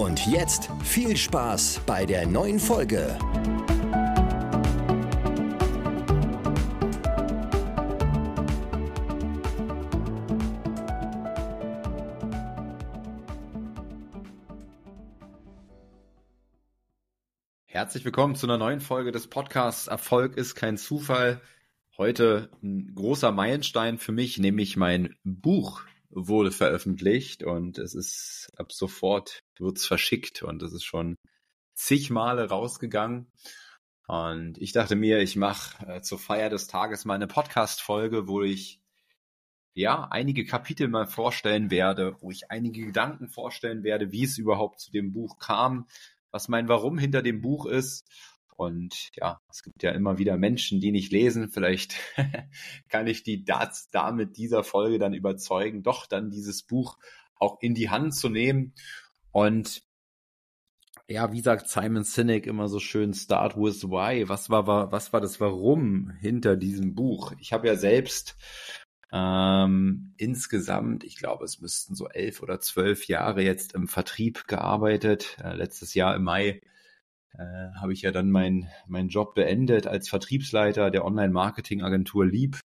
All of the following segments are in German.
Und jetzt viel Spaß bei der neuen Folge. Herzlich willkommen zu einer neuen Folge des Podcasts Erfolg ist kein Zufall. Heute ein großer Meilenstein für mich, nämlich mein Buch wurde veröffentlicht und es ist ab sofort wird's verschickt und es ist schon zig Male rausgegangen. Und ich dachte mir, ich mache äh, zur Feier des Tages mal eine Podcast-Folge, wo ich ja einige Kapitel mal vorstellen werde, wo ich einige Gedanken vorstellen werde, wie es überhaupt zu dem Buch kam, was mein Warum hinter dem Buch ist. Und ja, es gibt ja immer wieder Menschen, die nicht lesen. Vielleicht kann ich die das da mit dieser Folge dann überzeugen, doch dann dieses Buch auch in die Hand zu nehmen. Und ja, wie sagt Simon Sinek immer so schön, start with why. Was war, was war das Warum hinter diesem Buch? Ich habe ja selbst ähm, insgesamt, ich glaube, es müssten so elf oder zwölf Jahre jetzt im Vertrieb gearbeitet. Äh, letztes Jahr im Mai äh, habe ich ja dann meinen mein Job beendet als Vertriebsleiter der Online-Marketing-Agentur Lieb.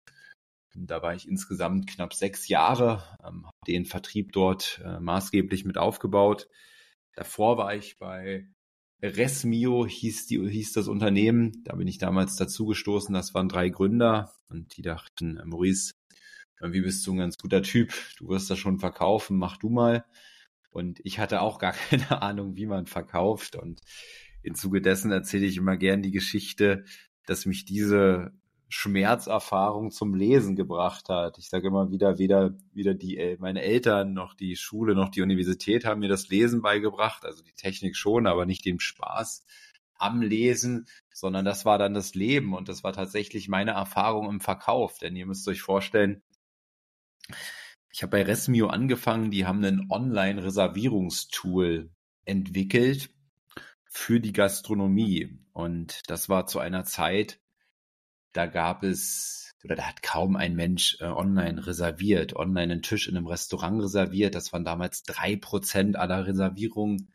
Da war ich insgesamt knapp sechs Jahre, ähm, habe den Vertrieb dort äh, maßgeblich mit aufgebaut. Davor war ich bei Resmio hieß, die, hieß das Unternehmen. Da bin ich damals dazugestoßen. Das waren drei Gründer und die dachten, Maurice, irgendwie bist du ein ganz guter Typ, du wirst das schon verkaufen, mach du mal. Und ich hatte auch gar keine Ahnung, wie man verkauft. Und im Zuge dessen erzähle ich immer gern die Geschichte, dass mich diese Schmerzerfahrung zum Lesen gebracht hat. Ich sage immer wieder, weder, weder die, meine Eltern noch die Schule noch die Universität haben mir das Lesen beigebracht, also die Technik schon, aber nicht den Spaß am Lesen, sondern das war dann das Leben und das war tatsächlich meine Erfahrung im Verkauf. Denn ihr müsst euch vorstellen, ich habe bei Resmio angefangen, die haben ein Online-Reservierungstool entwickelt für die Gastronomie. Und das war zu einer Zeit, da gab es oder da hat kaum ein Mensch äh, online reserviert, online einen Tisch in einem Restaurant reserviert. Das waren damals drei Prozent aller Reservierungen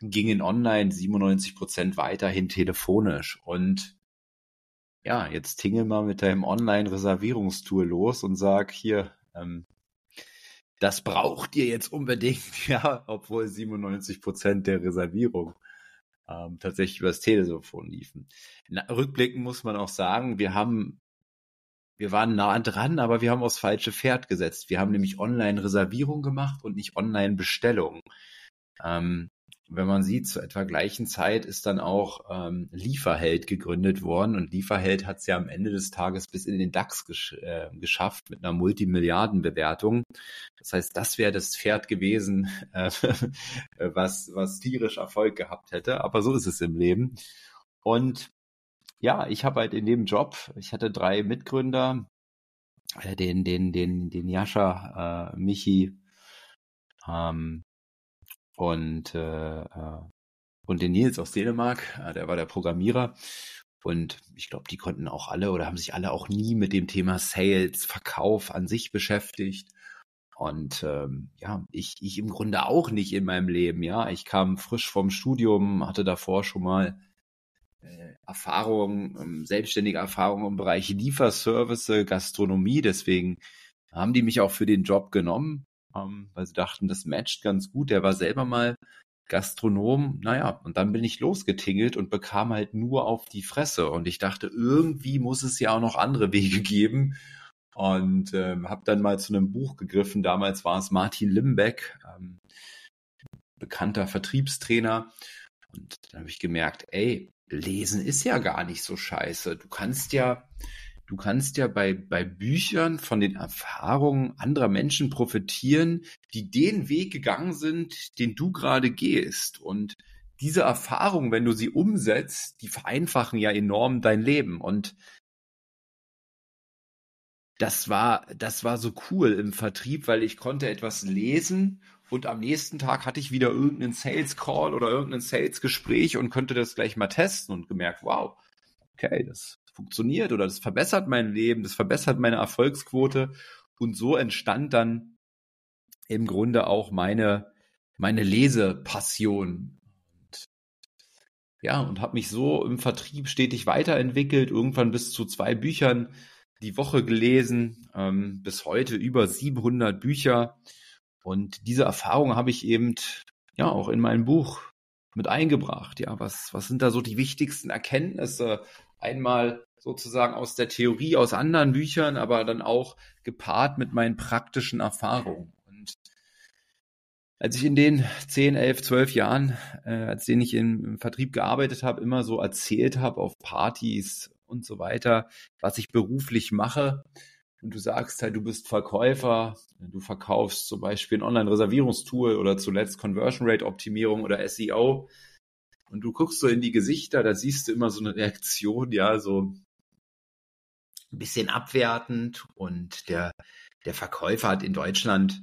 gingen online, 97 Prozent weiterhin telefonisch. Und ja, jetzt tingel mal mit deinem Online-Reservierungstool los und sag hier, ähm, das braucht ihr jetzt unbedingt, ja, obwohl 97 Prozent der Reservierung ähm, tatsächlich übers Telefon liefen. Na, rückblickend muss man auch sagen, wir haben, wir waren nah dran, aber wir haben aufs falsche Pferd gesetzt. Wir haben nämlich Online-Reservierung gemacht und nicht Online-Bestellung. Ähm, wenn man sieht, zur etwa gleichen Zeit ist dann auch ähm, Lieferheld gegründet worden und Lieferheld hat es ja am Ende des Tages bis in den DAX gesch äh, geschafft mit einer Multimilliardenbewertung. Das heißt, das wäre das Pferd gewesen, äh, was, was tierisch Erfolg gehabt hätte. Aber so ist es im Leben. Und ja, ich habe halt in dem Job, ich hatte drei Mitgründer, äh, den, den, den, den Jascha, äh, Michi, ähm, und, äh, äh, und den Nils aus Dänemark, äh, der war der Programmierer. Und ich glaube, die konnten auch alle oder haben sich alle auch nie mit dem Thema Sales, Verkauf an sich beschäftigt. Und ähm, ja, ich, ich im Grunde auch nicht in meinem Leben. Ja, ich kam frisch vom Studium, hatte davor schon mal äh, Erfahrung, ähm, selbstständige Erfahrung im Bereich Lieferservice, Gastronomie. Deswegen haben die mich auch für den Job genommen ähm, weil sie dachten, das matcht ganz gut. Der war selber mal Gastronom, naja, und dann bin ich losgetingelt und bekam halt nur auf die Fresse. Und ich dachte, irgendwie muss es ja auch noch andere Wege geben. Und ähm, habe dann mal zu einem Buch gegriffen. Damals war es Martin Limbeck, ähm, bekannter Vertriebstrainer. Und dann habe ich gemerkt, ey, lesen ist ja gar nicht so scheiße. Du kannst ja du kannst ja bei, bei Büchern von den Erfahrungen anderer Menschen profitieren, die den Weg gegangen sind, den du gerade gehst. Und diese Erfahrungen, wenn du sie umsetzt, die vereinfachen ja enorm dein Leben. Und das war, das war so cool im Vertrieb, weil ich konnte etwas lesen und am nächsten Tag hatte ich wieder irgendeinen Sales Call oder irgendein Sales Gespräch und konnte das gleich mal testen und gemerkt, wow, okay, das funktioniert oder das verbessert mein Leben, das verbessert meine Erfolgsquote und so entstand dann im Grunde auch meine meine Lesepassion. Ja, und habe mich so im Vertrieb stetig weiterentwickelt, irgendwann bis zu zwei Büchern die Woche gelesen, ähm, bis heute über 700 Bücher. Und diese Erfahrung habe ich eben ja auch in mein Buch mit eingebracht. Ja, was, was sind da so die wichtigsten Erkenntnisse? Einmal sozusagen aus der Theorie, aus anderen Büchern, aber dann auch gepaart mit meinen praktischen Erfahrungen. Und als ich in den 10, 11, 12 Jahren, äh, als denen ich im, im Vertrieb gearbeitet habe, immer so erzählt habe auf Partys und so weiter, was ich beruflich mache. Und du sagst halt, du bist Verkäufer, du verkaufst zum Beispiel ein Online-Reservierungstool oder zuletzt Conversion Rate Optimierung oder SEO. Und du guckst so in die Gesichter, da siehst du immer so eine Reaktion, ja, so ein bisschen abwertend. Und der, der Verkäufer hat in Deutschland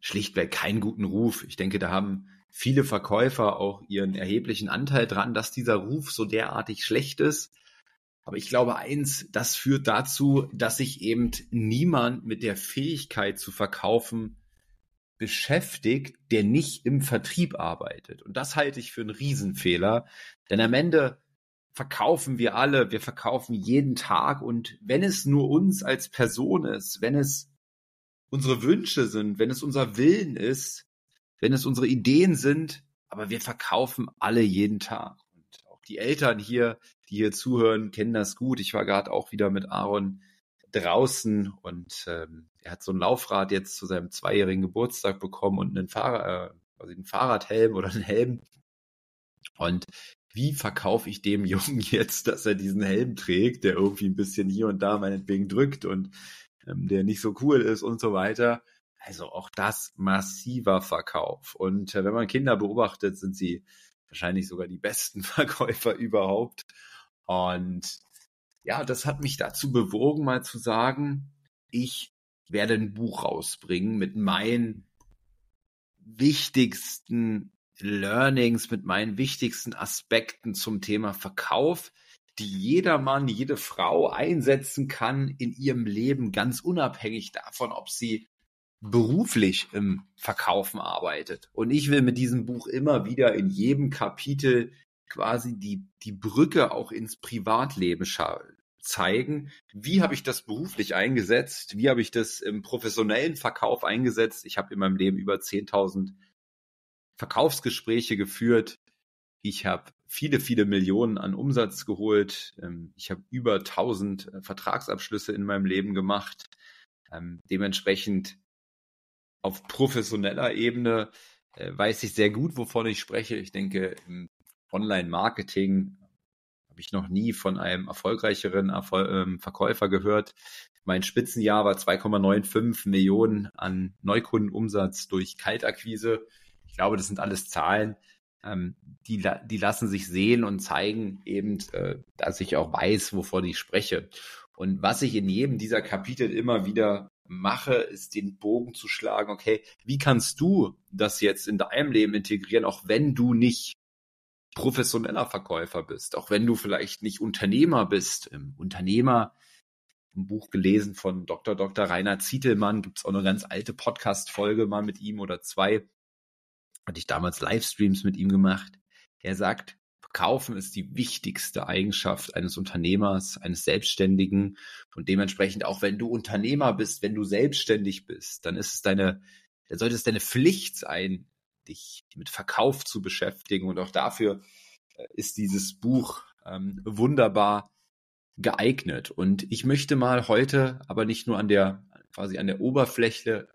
schlichtweg keinen guten Ruf. Ich denke, da haben viele Verkäufer auch ihren erheblichen Anteil dran, dass dieser Ruf so derartig schlecht ist. Aber ich glaube eins, das führt dazu, dass sich eben niemand mit der Fähigkeit zu verkaufen beschäftigt, der nicht im Vertrieb arbeitet. Und das halte ich für einen Riesenfehler. Denn am Ende verkaufen wir alle, wir verkaufen jeden Tag. Und wenn es nur uns als Person ist, wenn es unsere Wünsche sind, wenn es unser Willen ist, wenn es unsere Ideen sind, aber wir verkaufen alle jeden Tag die Eltern hier, die hier zuhören, kennen das gut. Ich war gerade auch wieder mit Aaron draußen und ähm, er hat so ein Laufrad jetzt zu seinem zweijährigen Geburtstag bekommen und einen, Fahrrad, äh, quasi einen Fahrradhelm oder einen Helm. Und wie verkaufe ich dem Jungen jetzt, dass er diesen Helm trägt, der irgendwie ein bisschen hier und da meinetwegen drückt und ähm, der nicht so cool ist und so weiter. Also auch das massiver Verkauf. Und äh, wenn man Kinder beobachtet, sind sie wahrscheinlich sogar die besten Verkäufer überhaupt. Und ja, das hat mich dazu bewogen, mal zu sagen, ich werde ein Buch rausbringen mit meinen wichtigsten Learnings, mit meinen wichtigsten Aspekten zum Thema Verkauf, die jeder Mann, jede Frau einsetzen kann in ihrem Leben, ganz unabhängig davon, ob sie beruflich im Verkaufen arbeitet. Und ich will mit diesem Buch immer wieder in jedem Kapitel quasi die, die Brücke auch ins Privatleben zeigen. Wie habe ich das beruflich eingesetzt? Wie habe ich das im professionellen Verkauf eingesetzt? Ich habe in meinem Leben über 10.000 Verkaufsgespräche geführt. Ich habe viele, viele Millionen an Umsatz geholt. Ähm, ich habe über 1000 äh, Vertragsabschlüsse in meinem Leben gemacht. Ähm, dementsprechend auf professioneller Ebene äh, weiß ich sehr gut, wovon ich spreche. Ich denke, im Online-Marketing habe ich noch nie von einem erfolgreicheren Erfol ähm, Verkäufer gehört. Mein Spitzenjahr war 2,95 Millionen an Neukundenumsatz durch Kaltakquise. Ich glaube, das sind alles Zahlen, ähm, die, die lassen sich sehen und zeigen eben, äh, dass ich auch weiß, wovon ich spreche. Und was ich in jedem dieser Kapitel immer wieder mache, ist den Bogen zu schlagen, okay, wie kannst du das jetzt in deinem Leben integrieren, auch wenn du nicht professioneller Verkäufer bist, auch wenn du vielleicht nicht Unternehmer bist. Unternehmer, ein Buch gelesen von Dr. Dr. Rainer Zietelmann, gibt es auch eine ganz alte Podcast-Folge mal mit ihm oder zwei. Hatte ich damals Livestreams mit ihm gemacht. Er sagt, Verkaufen ist die wichtigste Eigenschaft eines Unternehmers, eines Selbstständigen. Und dementsprechend auch wenn du Unternehmer bist, wenn du selbstständig bist, dann ist es deine, dann sollte es deine Pflicht sein, dich mit Verkauf zu beschäftigen. Und auch dafür äh, ist dieses Buch ähm, wunderbar geeignet. Und ich möchte mal heute aber nicht nur an der, quasi an der Oberfläche,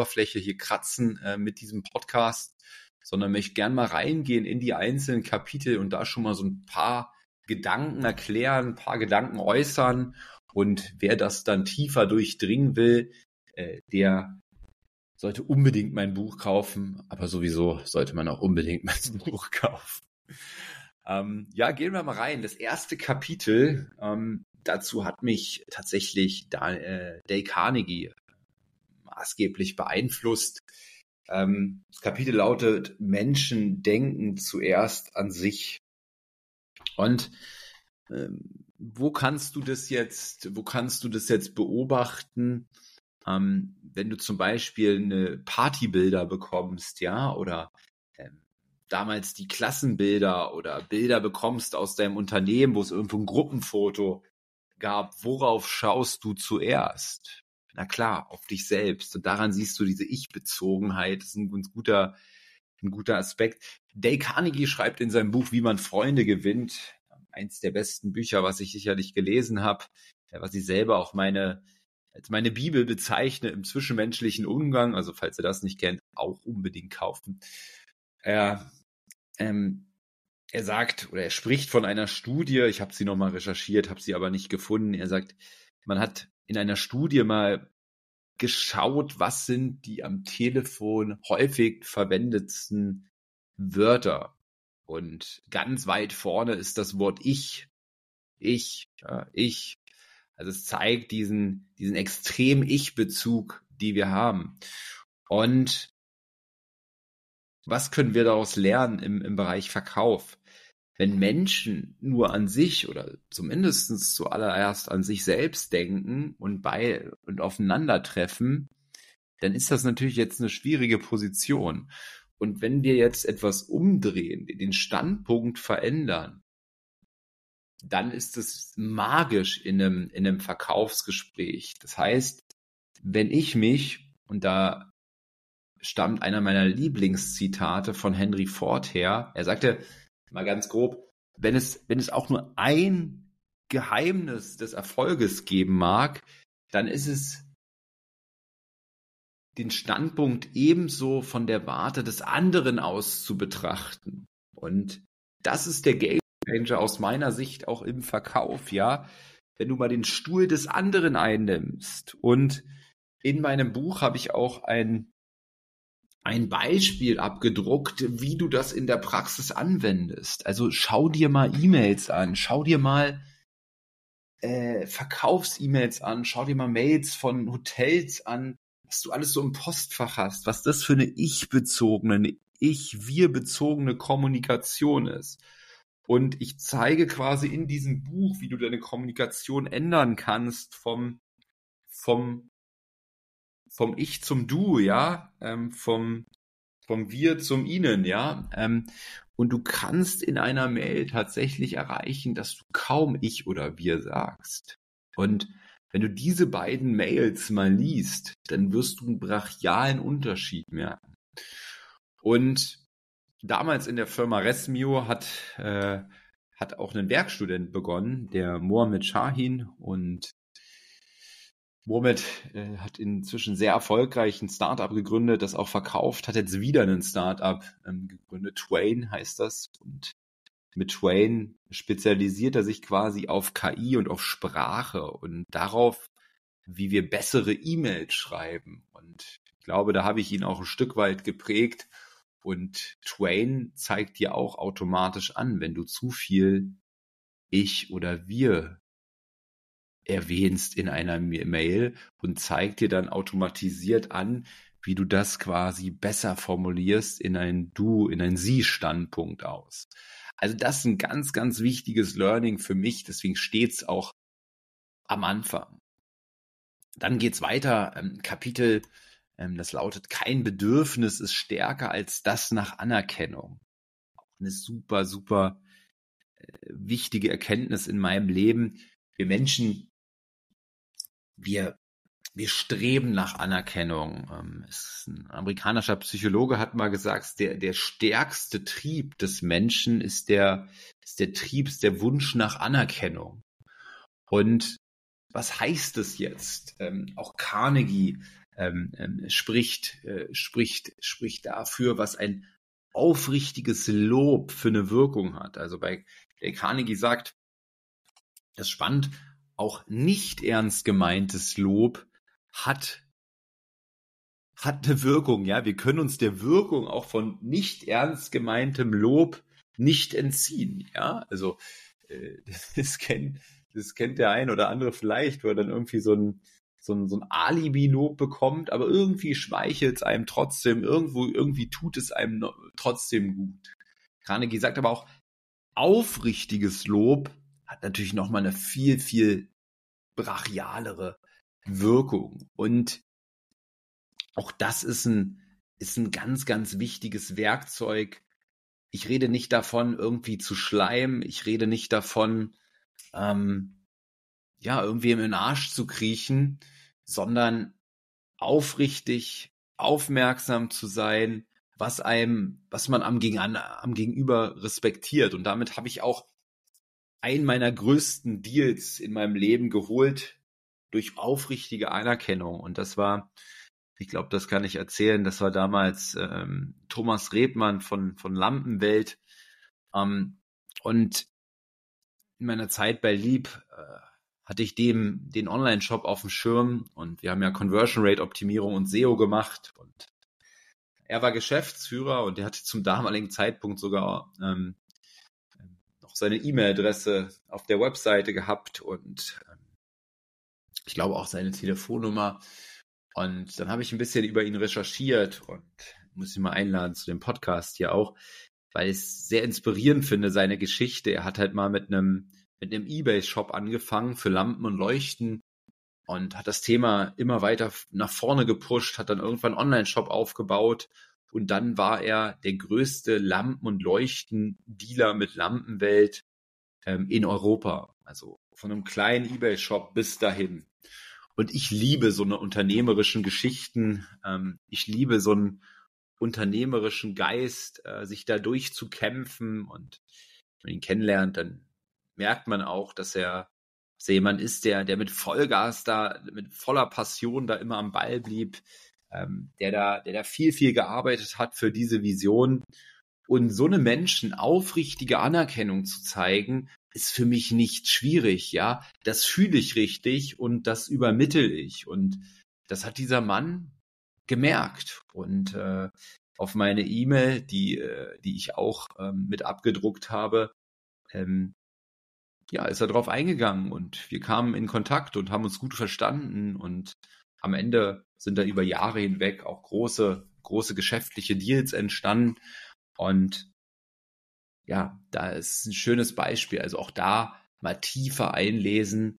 Oberfläche hier kratzen äh, mit diesem Podcast, sondern möchte gern mal reingehen in die einzelnen Kapitel und da schon mal so ein paar Gedanken erklären, ein paar Gedanken äußern Und wer das dann tiefer durchdringen will, äh, der sollte unbedingt mein Buch kaufen, aber sowieso sollte man auch unbedingt mein Buch kaufen. Ähm, ja, gehen wir mal rein. Das erste Kapitel, ähm, dazu hat mich tatsächlich äh, Dale Carnegie maßgeblich beeinflusst. Ähm, das Kapitel lautet, Menschen denken zuerst an sich. Und ähm, wo kannst du das jetzt, wo kannst du das jetzt beobachten? Ähm, wenn du zum Beispiel eine Partybilder bekommst, ja, oder ähm, damals die Klassenbilder oder Bilder bekommst aus deinem Unternehmen, wo es irgendwo ein Gruppenfoto gab, worauf schaust du zuerst? Na klar, auf dich selbst. Und daran siehst du diese Ich-Bezogenheit. Das ist ein ganz guter, ein guter Aspekt. Dale Carnegie schreibt in seinem Buch, wie man Freunde gewinnt, eins der besten Bücher, was ich sicherlich gelesen habe, was ich selber auch meine als meine Bibel bezeichne im zwischenmenschlichen Umgang. Also falls ihr das nicht kennt, auch unbedingt kaufen. Er, ähm, er sagt oder er spricht von einer Studie. Ich habe sie nochmal recherchiert, habe sie aber nicht gefunden. Er sagt, man hat in einer Studie mal geschaut, was sind die am Telefon häufig verwendetsten Wörter. Und ganz weit vorne ist das Wort ich. Ich, ja, ich. Also es zeigt diesen, diesen extremen Ich-Bezug, die wir haben. Und was können wir daraus lernen im, im Bereich Verkauf? Wenn Menschen nur an sich oder zumindest zuallererst an sich selbst denken und bei und aufeinandertreffen, dann ist das natürlich jetzt eine schwierige Position. Und wenn wir jetzt etwas umdrehen, den Standpunkt verändern, dann ist es magisch in einem, in einem Verkaufsgespräch. Das heißt, wenn ich mich, und da stammt einer meiner Lieblingszitate von Henry Ford her, er sagte, mal ganz grob, wenn es, wenn es auch nur ein Geheimnis des Erfolges geben mag, dann ist es den Standpunkt ebenso von der Warte des anderen aus zu betrachten. Und das ist der Game Changer aus meiner Sicht auch im Verkauf, ja. Wenn du mal den Stuhl des anderen einnimmst. Und in meinem Buch habe ich auch ein ein Beispiel abgedruckt, wie du das in der Praxis anwendest. Also schau dir mal E-Mails an, schau dir mal äh, Verkaufs-E-Mails an, schau dir mal Mails von Hotels an, was du alles so im Postfach hast, was das für eine ich-bezogene, eine ich-wir-bezogene Kommunikation ist. Und ich zeige quasi in diesem Buch, wie du deine Kommunikation ändern kannst vom, vom vom Ich zum Du, ja, ähm, vom, vom Wir zum Ihnen, ja. Ähm, und du kannst in einer Mail tatsächlich erreichen, dass du kaum Ich oder Wir sagst. Und wenn du diese beiden Mails mal liest, dann wirst du einen brachialen Unterschied merken. Und damals in der Firma Resmio hat, äh, hat auch ein Werkstudent begonnen, der Mohamed Shahin. Und Mohamed äh, hat inzwischen sehr erfolgreich ein Startup gegründet, das auch verkauft, hat jetzt wieder ein Startup ähm, gegründet. Twain heißt das. Und mit Twain spezialisiert er sich quasi auf KI und auf Sprache und darauf, wie wir bessere E-Mails schreiben. Und ich glaube, da habe ich ihn auch ein Stück weit geprägt. Und Twain zeigt dir auch automatisch an, wenn du zu viel ich oder wir erwähnst in einer Mail und zeigt dir dann automatisiert an, wie du das quasi besser formulierst in ein Du, in ein Sie-Standpunkt aus. Also das ist ein ganz, ganz wichtiges Learning für mich, deswegen steht's auch am Anfang. Dann geht's weiter, ähm, Kapitel, ähm, das lautet, kein Bedürfnis ist stärker als das nach Anerkennung. Auch eine super, super äh, wichtige Erkenntnis in meinem Leben. Wir Menschen wir, wir streben nach Anerkennung. Ähm, ein amerikanischer Psychologe hat mal gesagt, der, der stärkste Trieb des Menschen ist der, ist der Trieb, der Wunsch nach Anerkennung. Und was heißt es jetzt? Ähm, auch Carnegie ähm, spricht, äh, spricht, spricht dafür, was ein aufrichtiges Lob für eine Wirkung hat. Also bei der Carnegie sagt, das ist spannend, auch nicht ernst gemeintes Lob hat hat eine Wirkung, ja. Wir können uns der Wirkung auch von nicht ernst gemeintem Lob nicht entziehen, ja. Also äh, das kennt das kennt der ein oder andere vielleicht, wo er dann irgendwie so ein so ein, so ein Alibi-Lob bekommt, aber irgendwie schmeichelt es einem trotzdem, irgendwo, irgendwie tut es einem trotzdem gut. Carnegie sagt aber auch, aufrichtiges Lob hat natürlich nochmal eine viel, viel brachialere Wirkung. Und auch das ist ein, ist ein ganz, ganz wichtiges Werkzeug. Ich rede nicht davon, irgendwie zu schleimen. Ich rede nicht davon, ähm, ja, irgendwie im Arsch zu kriechen, sondern aufrichtig, aufmerksam zu sein, was einem, was man am, Gegen am Gegenüber respektiert. Und damit habe ich auch einen meiner größten Deals in meinem Leben geholt durch aufrichtige Anerkennung. Und das war, ich glaube, das kann ich erzählen, das war damals ähm, Thomas Rebmann von, von Lampenwelt. Ähm, und in meiner Zeit bei Lieb äh, hatte ich dem den Online-Shop auf dem Schirm und wir haben ja Conversion Rate Optimierung und SEO gemacht und er war Geschäftsführer und er hatte zum damaligen Zeitpunkt sogar ähm, noch seine E-Mail-Adresse auf der Webseite gehabt und ähm, ich glaube auch seine Telefonnummer. Und dann habe ich ein bisschen über ihn recherchiert und muss ihn mal einladen zu dem Podcast hier auch, weil ich es sehr inspirierend finde, seine Geschichte. Er hat halt mal mit einem mit einem Ebay-Shop angefangen für Lampen und Leuchten und hat das Thema immer weiter nach vorne gepusht, hat dann irgendwann einen Online-Shop aufgebaut und dann war er der größte Lampen- und Leuchten-Dealer mit Lampenwelt ähm, in Europa. Also von einem kleinen Ebay-Shop bis dahin. Und ich liebe so eine unternehmerischen Geschichten. Ähm, ich liebe so einen unternehmerischen Geist, äh, sich da durchzukämpfen. Und wenn man ihn kennenlernt, dann merkt man auch, dass er, dass jemand ist, der, der mit Vollgas da, mit voller Passion da immer am Ball blieb, ähm, der da, der da viel, viel gearbeitet hat für diese Vision. Und so eine Menschen aufrichtige Anerkennung zu zeigen, ist für mich nicht schwierig, ja. Das fühle ich richtig und das übermittel ich. Und das hat dieser Mann gemerkt. Und äh, auf meine E-Mail, die, äh, die ich auch ähm, mit abgedruckt habe, ähm, ja, ist er drauf eingegangen und wir kamen in Kontakt und haben uns gut verstanden und am Ende sind da über Jahre hinweg auch große, große geschäftliche Deals entstanden und ja, da ist ein schönes Beispiel. Also auch da mal tiefer einlesen.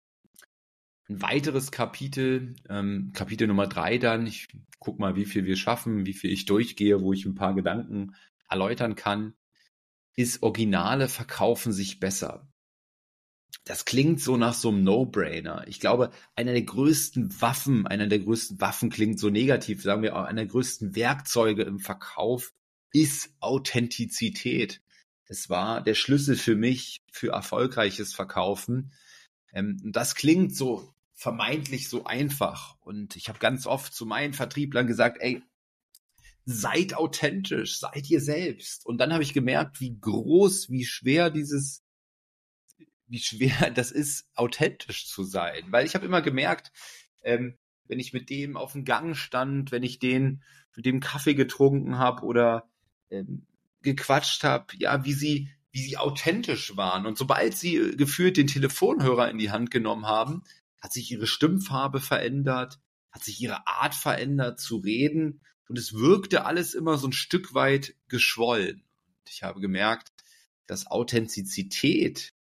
Ein weiteres Kapitel, ähm, Kapitel Nummer drei dann, ich guck mal, wie viel wir schaffen, wie viel ich durchgehe, wo ich ein paar Gedanken erläutern kann, ist Originale verkaufen sich besser. Das klingt so nach so einem No-Brainer. Ich glaube, einer der größten Waffen, einer der größten Waffen klingt so negativ, sagen wir auch, einer der größten Werkzeuge im Verkauf ist Authentizität. Es war der Schlüssel für mich für erfolgreiches Verkaufen. Ähm, das klingt so vermeintlich so einfach. Und ich habe ganz oft zu meinen Vertrieblern gesagt, ey, seid authentisch, seid ihr selbst. Und dann habe ich gemerkt, wie groß, wie schwer dieses, wie schwer das ist, authentisch zu sein. Weil ich habe immer gemerkt, ähm, wenn ich mit dem auf dem Gang stand, wenn ich den mit dem Kaffee getrunken habe oder ähm, gequatscht habe, ja, wie sie, wie sie authentisch waren. Und sobald sie äh, gefühlt den Telefonhörer in die Hand genommen haben, hat sich ihre Stimmfarbe verändert, hat sich ihre Art verändert zu reden und es wirkte alles immer so ein Stück weit geschwollen. Ich habe gemerkt, dass Authentizität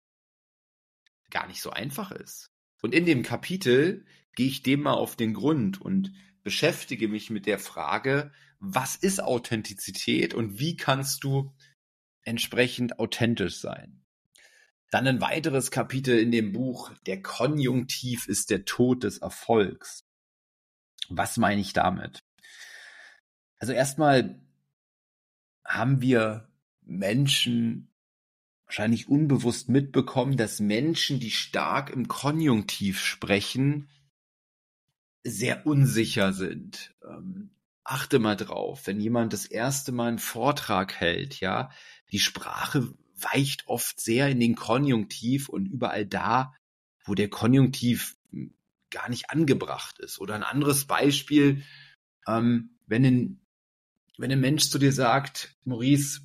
gar nicht so einfach ist. Und in dem Kapitel gehe ich dem mal auf den Grund und beschäftige mich mit der Frage, was ist Authentizität und wie kannst du entsprechend authentisch sein. Dann ein weiteres Kapitel in dem Buch, der Konjunktiv ist der Tod des Erfolgs. Was meine ich damit? Also erstmal haben wir Menschen wahrscheinlich unbewusst mitbekommen, dass Menschen, die stark im Konjunktiv sprechen, sehr unsicher sind. Ähm, achte mal drauf, wenn jemand das erste Mal einen Vortrag hält, ja, die Sprache weicht oft sehr in den Konjunktiv und überall da, wo der Konjunktiv gar nicht angebracht ist. Oder ein anderes Beispiel, ähm, wenn ein, wenn ein Mensch zu dir sagt, Maurice,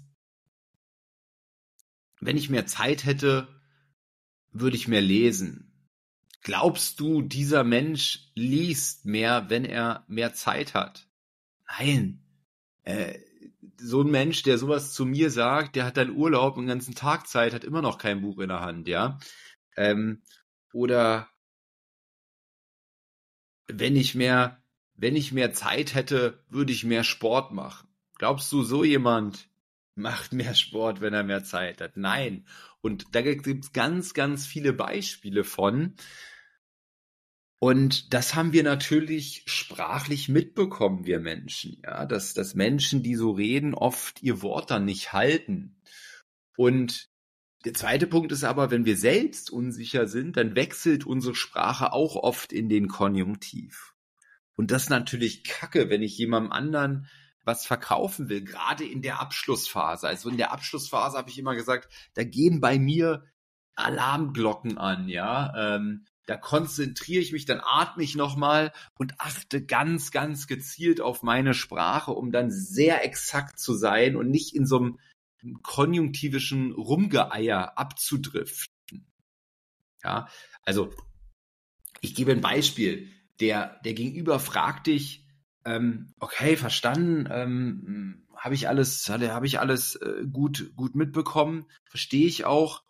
wenn ich mehr Zeit hätte, würde ich mehr lesen. Glaubst du, dieser Mensch liest mehr, wenn er mehr Zeit hat? Nein. Äh, so ein Mensch, der sowas zu mir sagt, der hat dann Urlaub den ganzen Tag Zeit, hat immer noch kein Buch in der Hand, ja. Ähm, oder wenn ich mehr, wenn ich mehr Zeit hätte, würde ich mehr Sport machen. Glaubst du, so jemand macht mehr Sport, wenn er mehr Zeit hat? Nein. Und da gibt es ganz, ganz viele Beispiele von. Und das haben wir natürlich sprachlich mitbekommen, wir Menschen, ja, dass, dass Menschen, die so reden, oft ihr Wort dann nicht halten. Und der zweite Punkt ist aber, wenn wir selbst unsicher sind, dann wechselt unsere Sprache auch oft in den Konjunktiv. Und das ist natürlich kacke, wenn ich jemandem anderen was verkaufen will, gerade in der Abschlussphase. Also in der Abschlussphase habe ich immer gesagt, da gehen bei mir Alarmglocken an, ja. Ähm, da konzentriere ich mich, dann atme ich nochmal und achte ganz, ganz gezielt auf meine Sprache, um dann sehr exakt zu sein und nicht in so einem konjunktivischen Rumgeeier abzudriften. Ja, also ich gebe ein Beispiel. Der, der Gegenüber fragt dich, ähm, okay, verstanden, ähm, habe ich alles, habe ich alles äh, gut, gut mitbekommen, verstehe ich auch.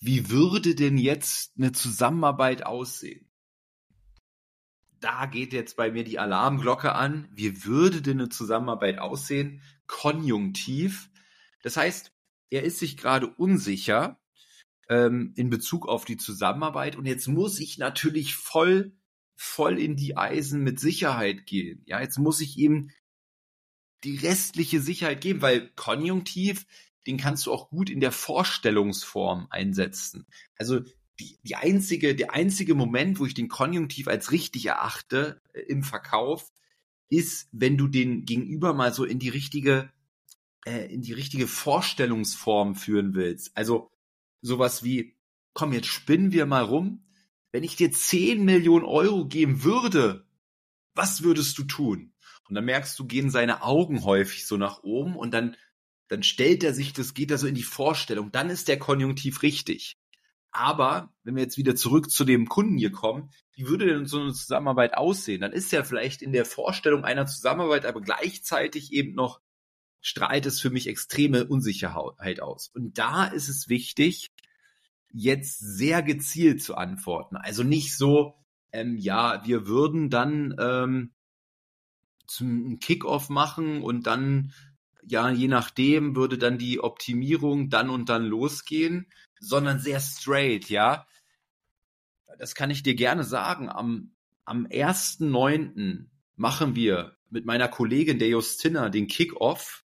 Wie würde denn jetzt eine Zusammenarbeit aussehen? Da geht jetzt bei mir die Alarmglocke an. Wie würde denn eine Zusammenarbeit aussehen? Konjunktiv. Das heißt, er ist sich gerade unsicher ähm, in Bezug auf die Zusammenarbeit und jetzt muss ich natürlich voll voll in die Eisen mit Sicherheit gehen. Ja, jetzt muss ich ihm die restliche Sicherheit geben, weil Konjunktiv den kannst du auch gut in der Vorstellungsform einsetzen. Also die, die einzige, der einzige Moment, wo ich den Konjunktiv als richtig erachte äh, im Verkauf, ist, wenn du den Gegenüber mal so in die richtige, äh, in die richtige Vorstellungsform führen willst. Also sowas wie, komm, jetzt spinnen wir mal rum. Wenn ich dir 10 Millionen Euro geben würde, was würdest du tun? Und dann merkst du, gehen seine Augen häufig so nach oben und dann dann stellt er sich das, geht er so in die Vorstellung, dann ist der Konjunktiv richtig. Aber wenn wir jetzt wieder zurück zu dem Kunden hier kommen, wie würde denn so eine Zusammenarbeit aussehen? Dann ist ja vielleicht in der Vorstellung einer Zusammenarbeit, aber gleichzeitig eben noch strahlt es für mich extreme Unsicherheit aus. Und da ist es wichtig, jetzt sehr gezielt zu antworten. Also nicht so, ähm, ja, wir würden dann ähm, zum Kickoff machen und dann ja, je nachdem würde dann die Optimierung dann und dann losgehen, sondern sehr straight, ja. Das kann ich dir gerne sagen. Am, am 1.9. machen wir mit meiner Kollegin der Justina den Kickoff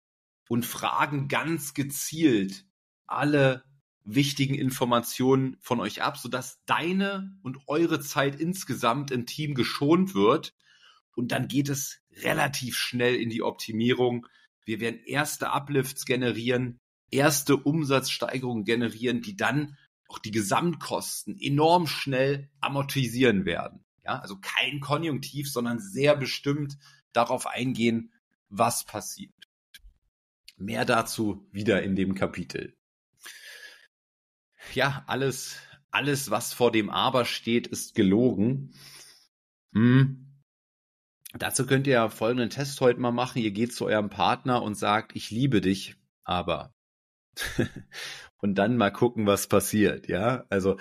und fragen ganz gezielt alle wichtigen Informationen von euch ab, sodass deine und eure Zeit insgesamt im Team geschont wird. Und dann geht es relativ schnell in die Optimierung wir werden erste Uplifts generieren, erste Umsatzsteigerungen generieren, die dann auch die Gesamtkosten enorm schnell amortisieren werden. Ja, also kein Konjunktiv, sondern sehr bestimmt darauf eingehen, was passiert. Mehr dazu wieder in dem Kapitel. Ja, alles, alles, was vor dem Aber steht, ist gelogen. Hm. Dazu könnt ihr ja folgenden Test heute mal machen. Ihr geht zu eurem Partner und sagt, ich liebe dich, aber. und dann mal gucken, was passiert, ja? Also,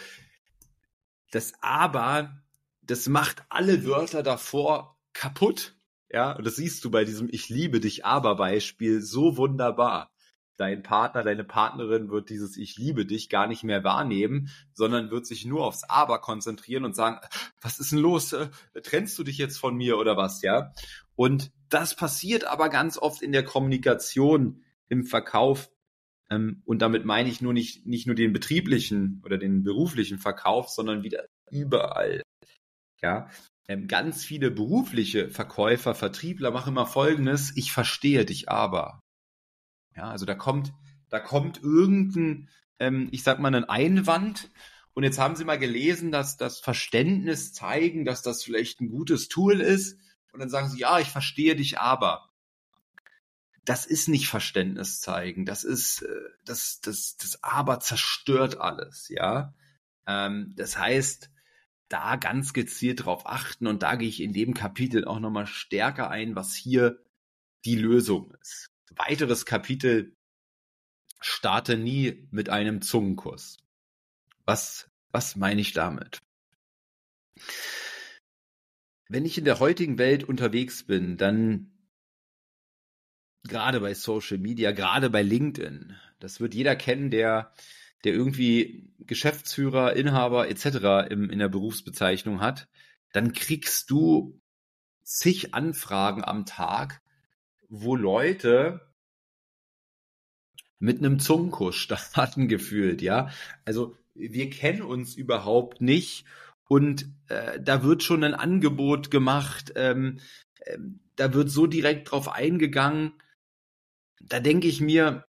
das aber, das macht alle Wörter davor kaputt, ja? Und das siehst du bei diesem Ich liebe dich aber Beispiel so wunderbar dein Partner, deine Partnerin wird dieses Ich liebe dich gar nicht mehr wahrnehmen, sondern wird sich nur aufs Aber konzentrieren und sagen, was ist denn los? Äh, trennst du dich jetzt von mir oder was, ja? Und das passiert aber ganz oft in der Kommunikation, im Verkauf. Ähm, und damit meine ich nur nicht, nicht nur den betrieblichen oder den beruflichen Verkauf, sondern wieder überall. Ja, ähm, ganz viele berufliche Verkäufer, Vertriebler machen immer Folgendes, ich verstehe dich aber. Ja, also da kommt, da kommt irgendein, ähm, ich sag mal, ein Einwand Und jetzt haben sie mal gelesen, dass das Verständnis zeigen, dass das vielleicht ein gutes Tool ist. Und dann sagen sie, ja, ich verstehe dich aber. Das ist nicht Verständnis zeigen. Das ist, äh, das, das, das aber zerstört alles, ja. Ähm, das heißt, da ganz gezielt drauf achten und da gehe ich in dem Kapitel auch nochmal stärker ein, was hier die Lösung ist. Weiteres Kapitel, starte nie mit einem Zungenkuss. Was, was meine ich damit? Wenn ich in der heutigen Welt unterwegs bin, dann gerade bei Social Media, gerade bei LinkedIn, das wird jeder kennen, der, der irgendwie Geschäftsführer, Inhaber etc. Im, in der Berufsbezeichnung hat, dann kriegst du zig Anfragen am Tag, wo Leute mit einem Zungenkuss starten gefühlt, ja. Also wir kennen uns überhaupt nicht und äh, da wird schon ein Angebot gemacht, ähm, äh, da wird so direkt drauf eingegangen. Da denke ich mir,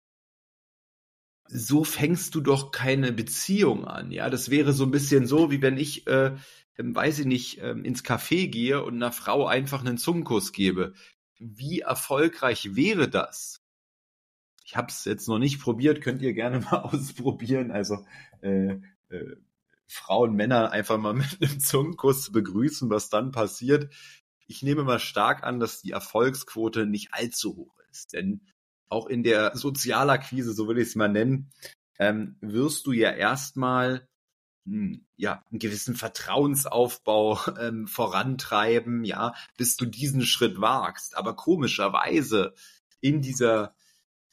so fängst du doch keine Beziehung an, ja. Das wäre so ein bisschen so, wie wenn ich, äh, weiß ich nicht, äh, ins Café gehe und einer Frau einfach einen Zungenkuss gebe. Wie erfolgreich wäre das? Ich habe es jetzt noch nicht probiert, könnt ihr gerne mal ausprobieren. Also äh, äh, Frauen, Männer einfach mal mit einem Zungenkuss begrüßen, was dann passiert. Ich nehme mal stark an, dass die Erfolgsquote nicht allzu hoch ist. Denn auch in der Sozialakquise, so will ich es mal nennen, ähm, wirst du ja erstmal ja, einen gewissen Vertrauensaufbau ähm, vorantreiben, ja, bis du diesen Schritt wagst. Aber komischerweise in dieser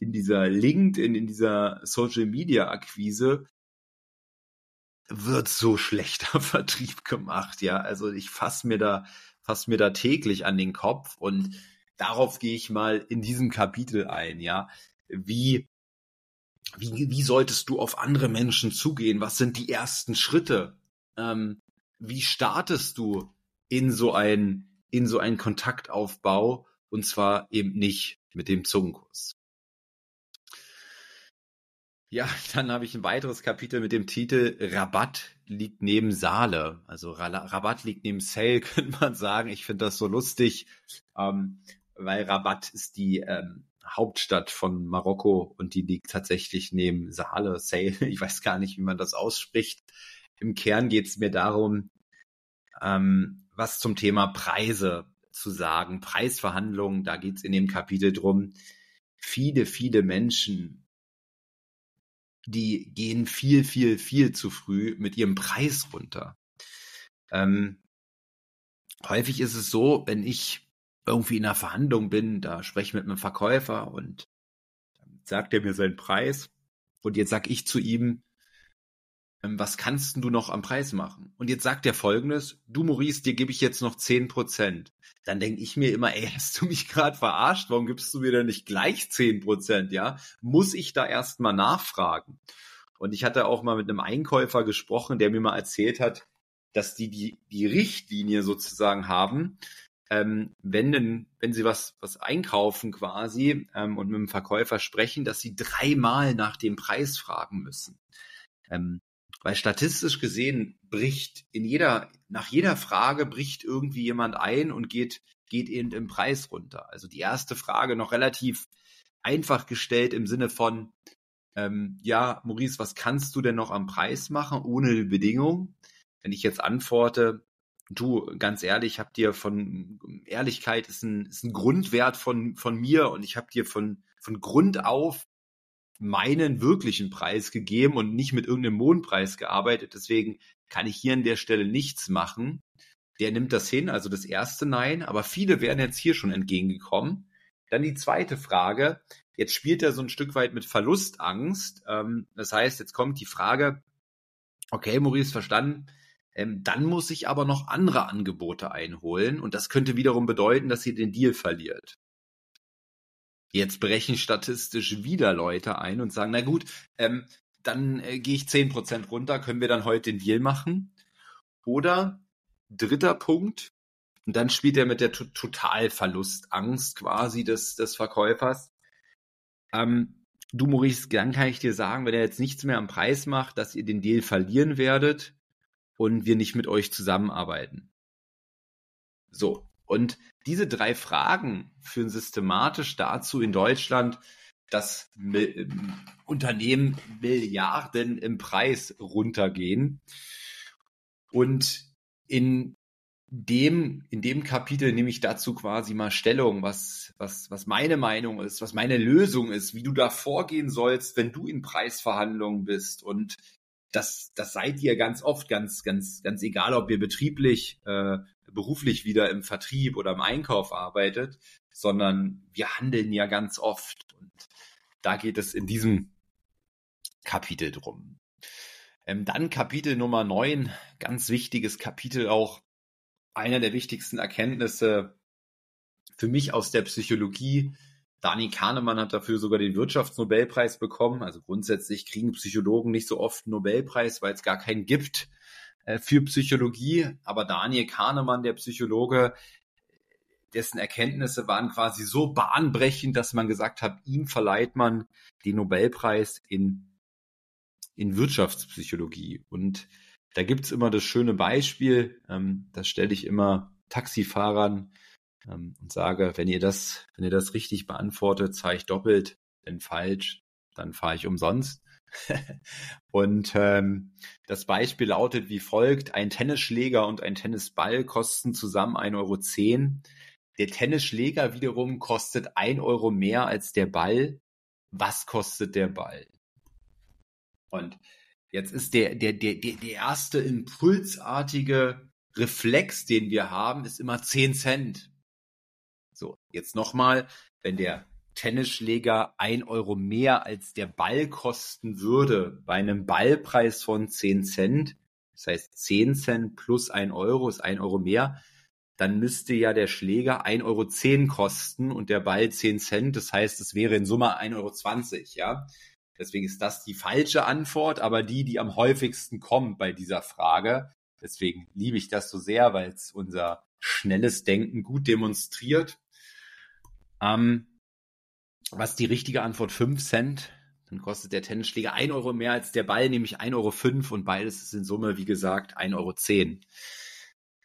in dieser LinkedIn, in dieser Social Media Akquise wird so schlechter Vertrieb gemacht, ja. Also ich fasse mir da, fass mir da täglich an den Kopf und darauf gehe ich mal in diesem Kapitel ein, ja. Wie, wie, wie solltest du auf andere Menschen zugehen? Was sind die ersten Schritte? Ähm, wie startest du in so ein, in so einen Kontaktaufbau? Und zwar eben nicht mit dem Zungenkurs. Ja, dann habe ich ein weiteres Kapitel mit dem Titel Rabatt liegt neben Saale. Also Rabatt liegt neben Sale, könnte man sagen. Ich finde das so lustig, ähm, weil Rabat ist die ähm, Hauptstadt von Marokko und die liegt tatsächlich neben Saale, Sale. Ich weiß gar nicht, wie man das ausspricht. Im Kern geht es mir darum, ähm, was zum Thema Preise zu sagen. Preisverhandlungen, da geht es in dem Kapitel drum. Viele, viele Menschen die gehen viel, viel, viel zu früh mit ihrem Preis runter. Ähm, häufig ist es so, wenn ich irgendwie in einer Verhandlung bin, da spreche ich mit einem Verkäufer und dann sagt er mir seinen Preis und jetzt sag ich zu ihm, ähm, was kannst du noch am Preis machen? Und jetzt sagt er folgendes, du Maurice, dir gebe ich jetzt noch zehn Prozent. Dann denke ich mir immer, ey, hast du mich gerade verarscht? Warum gibst du mir denn nicht gleich zehn Prozent? Ja, muss ich da erst mal nachfragen? Und ich hatte auch mal mit einem Einkäufer gesprochen, der mir mal erzählt hat, dass die die, die Richtlinie sozusagen haben, ähm, wenn denn, wenn sie was, was einkaufen quasi ähm, und mit dem Verkäufer sprechen, dass sie dreimal nach dem Preis fragen müssen. Ähm, weil statistisch gesehen bricht in jeder, nach jeder Frage bricht irgendwie jemand ein und geht, geht eben im Preis runter. Also die erste Frage noch relativ einfach gestellt im Sinne von, ähm, ja, Maurice, was kannst du denn noch am Preis machen ohne Bedingung? Wenn ich jetzt antworte, du, ganz ehrlich, ich habe dir von Ehrlichkeit ist ein, ist ein Grundwert von, von mir und ich habe dir von, von Grund auf meinen wirklichen Preis gegeben und nicht mit irgendeinem Mondpreis gearbeitet. Deswegen kann ich hier an der Stelle nichts machen. Der nimmt das hin, also das erste Nein, aber viele wären jetzt hier schon entgegengekommen. Dann die zweite Frage. Jetzt spielt er so ein Stück weit mit Verlustangst. Ähm, das heißt, jetzt kommt die Frage, okay, Maurice, verstanden. Ähm, dann muss ich aber noch andere Angebote einholen und das könnte wiederum bedeuten, dass ihr den Deal verliert. Jetzt brechen statistisch wieder Leute ein und sagen, na gut, ähm, dann äh, gehe ich zehn Prozent runter, können wir dann heute den Deal machen? Oder dritter Punkt, und dann spielt er mit der T Totalverlustangst quasi des, des Verkäufers. Ähm, du Maurice, dann kann ich dir sagen, wenn er jetzt nichts mehr am Preis macht, dass ihr den Deal verlieren werdet und wir nicht mit euch zusammenarbeiten. So. Und diese drei Fragen führen systematisch dazu in Deutschland, dass ähm, Unternehmen Milliarden im Preis runtergehen. Und in dem, in dem Kapitel nehme ich dazu quasi mal Stellung, was, was, was meine Meinung ist, was meine Lösung ist, wie du da vorgehen sollst, wenn du in Preisverhandlungen bist. Und das, das seid ihr ganz oft, ganz, ganz, ganz egal, ob ihr betrieblich, äh, beruflich wieder im Vertrieb oder im Einkauf arbeitet, sondern wir handeln ja ganz oft. Und da geht es in diesem Kapitel drum. Ähm, dann Kapitel Nummer 9, ganz wichtiges Kapitel auch, einer der wichtigsten Erkenntnisse für mich aus der Psychologie. Dani Kahnemann hat dafür sogar den Wirtschaftsnobelpreis bekommen. Also grundsätzlich kriegen Psychologen nicht so oft einen Nobelpreis, weil es gar keinen gibt äh, für Psychologie. Aber Daniel Kahnemann, der Psychologe, dessen Erkenntnisse waren quasi so bahnbrechend, dass man gesagt hat, ihm verleiht man den Nobelpreis in, in Wirtschaftspsychologie. Und da gibt's immer das schöne Beispiel, ähm, das stelle ich immer Taxifahrern ähm, und sage, wenn ihr das, wenn ihr das richtig beantwortet, zahle ich doppelt, wenn falsch, dann fahre ich umsonst. und ähm, das Beispiel lautet wie folgt: Ein Tennisschläger und ein Tennisball kosten zusammen 1,10 Euro. Der Tennisschläger wiederum kostet 1 Euro mehr als der Ball. Was kostet der Ball? Und Jetzt ist der, der, der, der erste impulsartige Reflex, den wir haben, ist immer 10 Cent. So, jetzt nochmal, wenn der Tennisschläger ein Euro mehr als der Ball kosten würde, bei einem Ballpreis von 10 Cent, das heißt 10 Cent plus ein Euro ist ein Euro mehr, dann müsste ja der Schläger 1,10 Euro kosten und der Ball 10 Cent. Das heißt, es wäre in Summe 1,20 Euro, ja. Deswegen ist das die falsche Antwort, aber die, die am häufigsten kommt bei dieser Frage. Deswegen liebe ich das so sehr, weil es unser schnelles Denken gut demonstriert. Ähm, was die richtige Antwort 5 Cent? Dann kostet der Tennisschläger 1 Euro mehr als der Ball, nämlich 1,05 Euro und beides ist in Summe, wie gesagt, 1,10 Euro.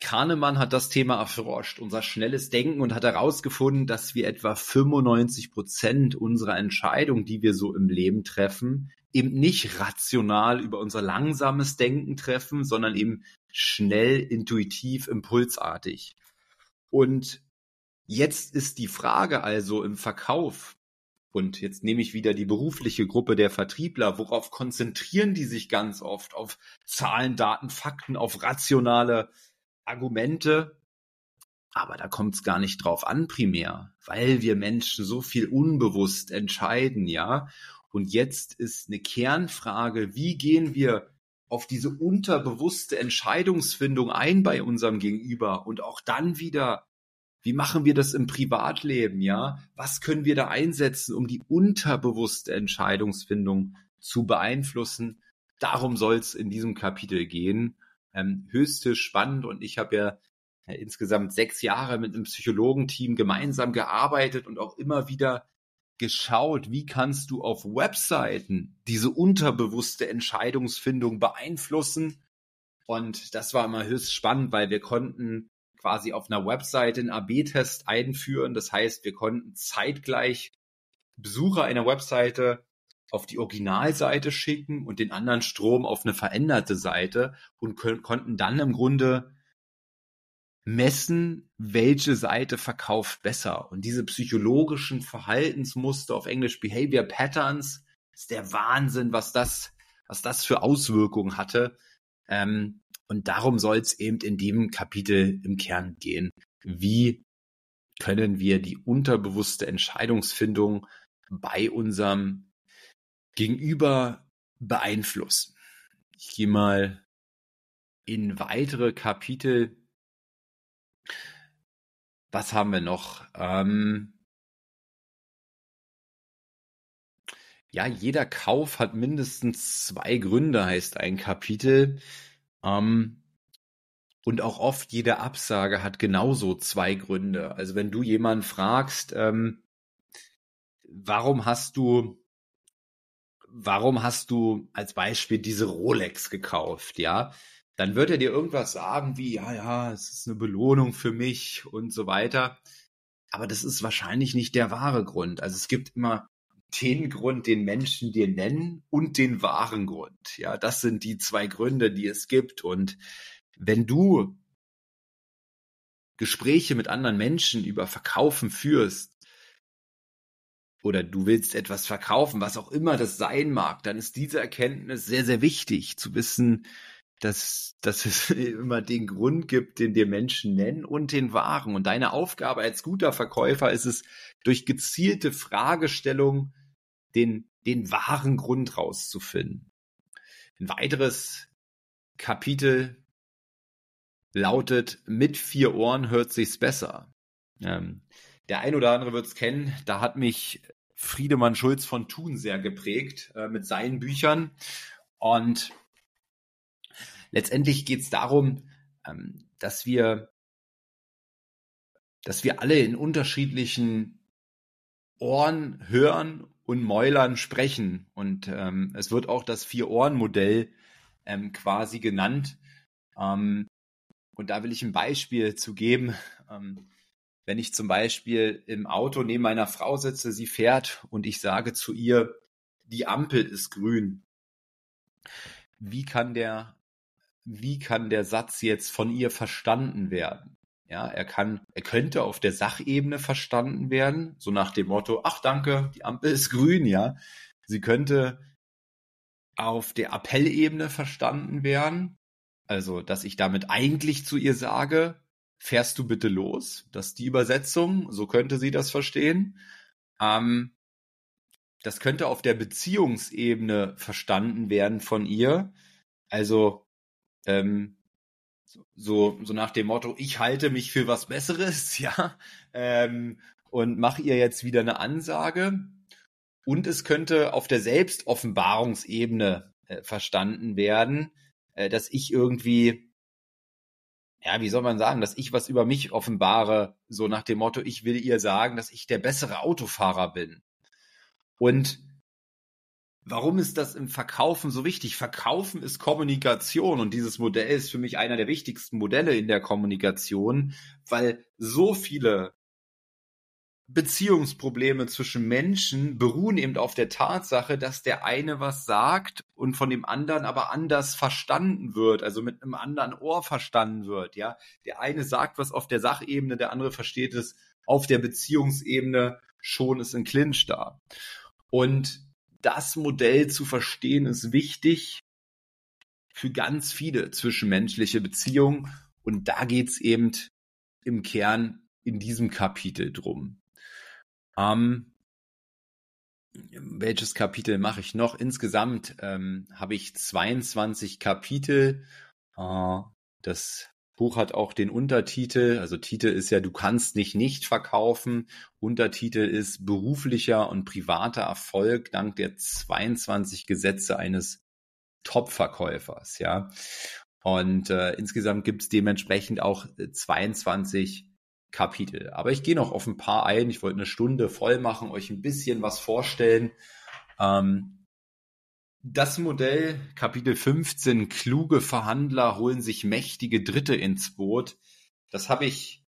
Kahnemann hat das Thema erforscht, unser schnelles Denken und hat herausgefunden, dass wir etwa 95 Prozent unserer Entscheidungen, die wir so im Leben treffen, eben nicht rational über unser langsames Denken treffen, sondern eben schnell, intuitiv, impulsartig. Und jetzt ist die Frage also im Verkauf, und jetzt nehme ich wieder die berufliche Gruppe der Vertriebler, worauf konzentrieren die sich ganz oft? Auf Zahlen, Daten, Fakten, auf rationale Argumente, aber da kommt es gar nicht drauf an primär, weil wir Menschen so viel unbewusst entscheiden, ja. Und jetzt ist eine Kernfrage, wie gehen wir auf diese unterbewusste Entscheidungsfindung ein bei unserem Gegenüber und auch dann wieder, wie machen wir das im Privatleben, ja? Was können wir da einsetzen, um die unterbewusste Entscheidungsfindung zu beeinflussen? Darum soll es in diesem Kapitel gehen ähm, höchste spannend und ich habe ja insgesamt sechs Jahre mit einem Psychologenteam gemeinsam gearbeitet und auch immer wieder geschaut, wie kannst du auf Webseiten diese unterbewusste Entscheidungsfindung beeinflussen. Und das war immer höchst spannend, weil wir konnten quasi auf einer Webseite einen AB-Test einführen. Das heißt, wir konnten zeitgleich Besucher einer Webseite auf die Originalseite schicken und den anderen Strom auf eine veränderte Seite und können, konnten dann im Grunde messen, welche Seite verkauft besser. Und diese psychologischen Verhaltensmuster auf Englisch Behavior Patterns ist der Wahnsinn, was das, was das für Auswirkungen hatte. Ähm, und darum soll es eben in dem Kapitel im Kern gehen. Wie können wir die unterbewusste Entscheidungsfindung bei unserem gegenüber beeinflussen. Ich gehe mal in weitere Kapitel. Was haben wir noch? Ähm ja, jeder Kauf hat mindestens zwei Gründe, heißt ein Kapitel. Ähm und auch oft jede Absage hat genauso zwei Gründe. Also wenn du jemanden fragst, ähm, warum hast du warum hast du als Beispiel diese Rolex gekauft, ja? Dann wird er dir irgendwas sagen wie, ja, ja, es ist eine Belohnung für mich und so weiter. Aber das ist wahrscheinlich nicht der wahre Grund. Also es gibt immer den Grund, den Menschen dir nennen und den wahren Grund. Ja, das sind die zwei Gründe, die es gibt. Und wenn du Gespräche mit anderen Menschen über Verkaufen führst, oder du willst etwas verkaufen, was auch immer das sein mag, dann ist diese Erkenntnis sehr, sehr wichtig zu wissen, dass, dass es immer den Grund gibt, den dir Menschen nennen und den wahren. Und deine Aufgabe als guter Verkäufer ist es, durch gezielte Fragestellung den, den wahren Grund rauszufinden. Ein weiteres Kapitel lautet, mit vier Ohren hört sich's besser. Ähm, der ein oder andere wird es kennen, da hat mich Friedemann Schulz von Thun sehr geprägt äh, mit seinen Büchern. Und letztendlich geht es darum, ähm, dass wir, dass wir alle in unterschiedlichen Ohren hören und Mäulern sprechen. Und ähm, es wird auch das Vier-Ohren-Modell ähm, quasi genannt. Ähm, und da will ich ein Beispiel zu geben. Ähm, wenn ich zum Beispiel im Auto neben meiner Frau sitze, sie fährt und ich sage zu ihr, die Ampel ist grün. Wie kann der, wie kann der Satz jetzt von ihr verstanden werden? Ja, er kann, er könnte auf der Sachebene verstanden werden, so nach dem Motto, ach danke, die Ampel ist grün, ja. Sie könnte auf der Appellebene verstanden werden, also, dass ich damit eigentlich zu ihr sage, fährst du bitte los? Das ist die Übersetzung, so könnte sie das verstehen. Ähm, das könnte auf der Beziehungsebene verstanden werden von ihr. Also, ähm, so, so nach dem Motto, ich halte mich für was Besseres, ja, ähm, und mache ihr jetzt wieder eine Ansage. Und es könnte auf der Selbstoffenbarungsebene äh, verstanden werden, äh, dass ich irgendwie, ja, wie soll man sagen, dass ich was über mich offenbare, so nach dem Motto, ich will ihr sagen, dass ich der bessere Autofahrer bin. Und Warum ist das im Verkaufen so wichtig? Verkaufen ist Kommunikation und dieses Modell ist für mich einer der wichtigsten Modelle in der Kommunikation, weil so viele Beziehungsprobleme zwischen Menschen beruhen eben auf der Tatsache, dass der eine was sagt und von dem anderen aber anders verstanden wird, also mit einem anderen Ohr verstanden wird, ja. Der eine sagt was auf der Sachebene, der andere versteht es auf der Beziehungsebene, schon ist ein Clinch da. Und das Modell zu verstehen ist wichtig für ganz viele zwischenmenschliche Beziehungen und da geht's eben im Kern in diesem Kapitel drum. Ähm, welches Kapitel mache ich noch? Insgesamt ähm, habe ich 22 Kapitel. Äh, das Buch hat auch den Untertitel, also Titel ist ja, du kannst nicht nicht verkaufen. Untertitel ist beruflicher und privater Erfolg dank der 22 Gesetze eines Top-Verkäufers, ja. Und äh, insgesamt gibt es dementsprechend auch 22 Kapitel. Aber ich gehe noch auf ein paar ein. Ich wollte eine Stunde voll machen, euch ein bisschen was vorstellen. Ähm, das Modell Kapitel 15, kluge Verhandler holen sich mächtige Dritte ins Boot. Das habe ich